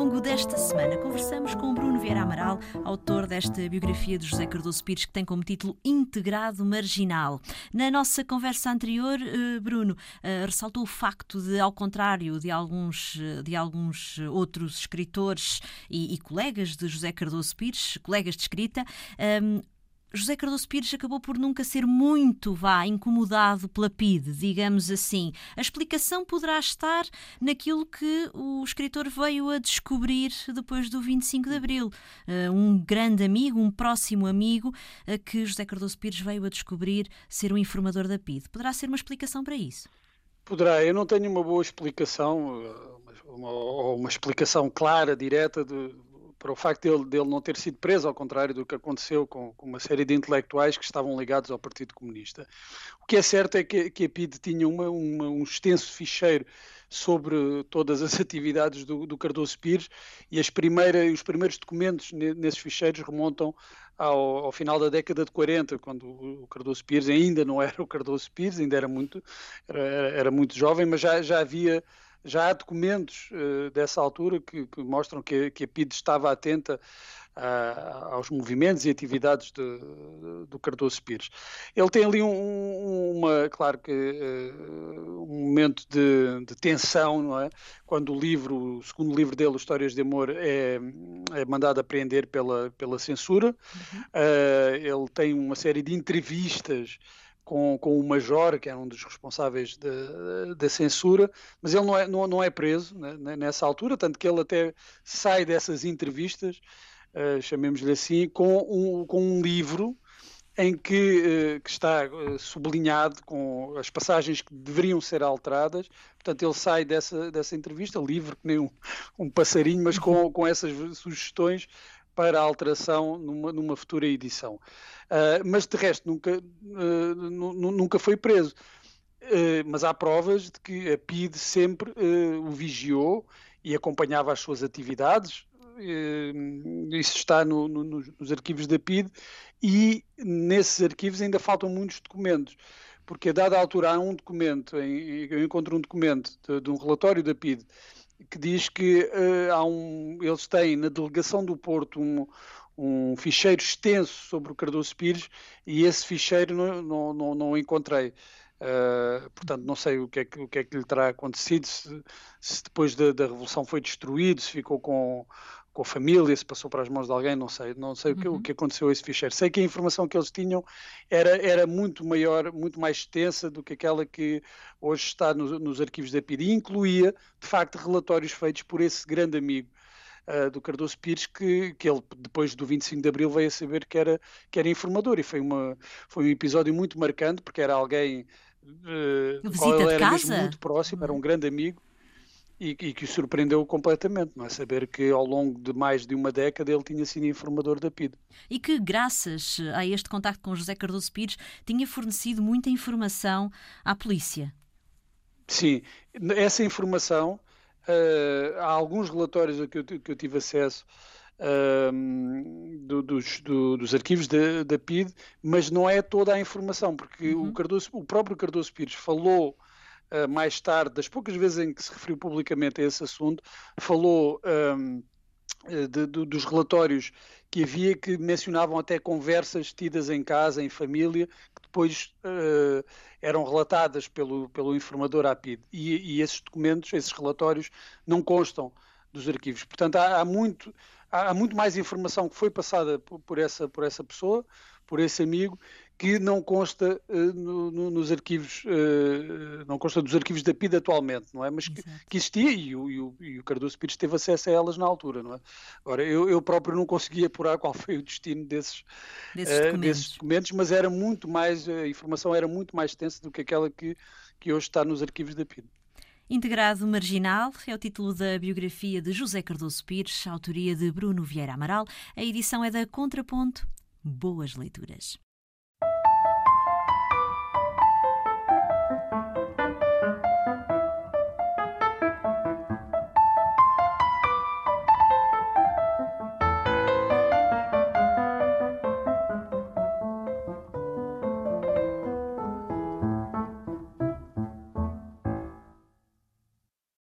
Longo desta semana, conversamos com Bruno Vieira Amaral, autor desta biografia de José Cardoso Pires, que tem como título Integrado Marginal. Na nossa conversa anterior, eh, Bruno eh, ressaltou o facto de, ao contrário de alguns, eh, de alguns outros escritores e, e colegas de José Cardoso Pires, colegas de escrita, José Cardoso Pires acabou por nunca ser muito, vá, incomodado pela PIDE, digamos assim. A explicação poderá estar naquilo que o escritor veio a descobrir depois do 25 de Abril. Uh, um grande amigo, um próximo amigo, uh, que José Cardoso Pires veio a descobrir ser o um informador da PIDE. Poderá ser uma explicação para isso? Poderá. Eu não tenho uma boa explicação, eh, uma, uma explicação clara, direta de para o facto dele, dele não ter sido preso, ao contrário do que aconteceu com, com, uma série de intelectuais que estavam ligados ao Partido Comunista. O que é certo é que, que a PIDE tinha uma, uma, um extenso ficheiro sobre todas as atividades do, do Cardoso Pires e as primeiras, os primeiros documentos nesses ficheiros remontam ao, ao, final da década de 40, quando o Cardoso Pires ainda não era o Cardoso Pires, ainda era muito, era, era muito jovem, mas já, já havia já há documentos uh, dessa altura que, que, mostram que, que a PID estava atenta uh, aos movimentos e atividades de, de, do Cardoso Pires. Ele tem ali um, uma, claro que uh, um momento de, de, tensão, não é? Quando o livro, o segundo livro dele, Histórias de Amor, é, é mandado a prender pela, pela censura. Uhum. ele tem uma série de entrevistas com, com o Major, que era um dos responsáveis da censura, mas ele não é, não, não é preso né, nessa altura, tanto que ele até sai dessas entrevistas, uh, chamemos-lhe assim, com um, com um livro em que, uh, que está uh, sublinhado com as passagens que deveriam ser alteradas. Portanto, ele sai dessa, dessa entrevista livre, que nem um, um passarinho, mas com, com essas sugestões para alteração numa, numa futura edição. Uh, mas de resto nunca, uh, nunca foi preso. Uh, mas há provas de que a PID sempre o vigiou e acompanhava as suas atividades. isso está no, no, nos arquivos da PID e nesses arquivos ainda faltam muitos documentos porque a dada altura há um documento, eu encontro um documento de, de um relatório da PID que diz que uh, há um, eles têm na delegação do Porto um, um ficheiro extenso sobre o Cardoso Pires e esse ficheiro não, não, não, não encontrei. Uh, portanto, não sei o que, é que, o que é que lhe terá acontecido, se, se depois da, da, Revolução foi destruído, se ficou com, com a família, se passou para as mãos de alguém, não sei, não sei uhum. o, que, o uhum. que aconteceu a esse ficheiro. Sei que a informação que eles tinham era, era muito maior, muito mais extensa do que aquela que hoje está no, nos arquivos da PID e incluía, de facto, relatórios feitos por esse grande amigo uh, do Cardoso Pires, que, que ele, depois do 25 de Abril, veio a saber que era, que era informador e foi, uma, foi um episódio muito marcante, porque era alguém uh, qual ele era mesmo muito próximo, era um grande amigo e, e, que o surpreendeu completamente, não é? Saber que ao longo de mais de uma década ele tinha sido informador da PID. E que, graças a este contacto com José Cardoso Pires, tinha fornecido muita informação à polícia. Sim, essa informação, uh, há alguns relatórios a que eu, que eu tive acesso uh, do, dos, do, dos, arquivos da, da, PID, mas não é toda a informação, porque uhum. o, Cardoso, o próprio Cardoso Pires falou mais tarde, das poucas vezes em que se referiu publicamente a esse assunto, falou um, eh, de, de, dos relatórios que havia que mencionavam até conversas tidas em casa, em família, que depois uh, eram relatadas pelo, pelo informador APID. E, e, esses documentos, esses relatórios, não constam dos arquivos. Portanto, há, há muito, há, há, muito mais informação que foi passada por, por, essa, por essa pessoa, por esse amigo, que não consta uh, no, no, nos arquivos, uh, não consta dos arquivos da PID atualmente, não é? Mas que, que, existia e o, e, o, e o Cardoso Pires teve acesso a elas na altura, não é? Ora, eu, eu próprio não conseguia apurar qual foi o destino desses, desses, uh, documentos. desses documentos. mas era muito mais, a informação era muito mais extensa do que aquela que, que hoje está nos arquivos da PID. Integrado Marginal é o título da biografia de José Cardoso Pires, autoria de Bruno Vieira Amaral. A edição é da Contraponto. Boas leituras.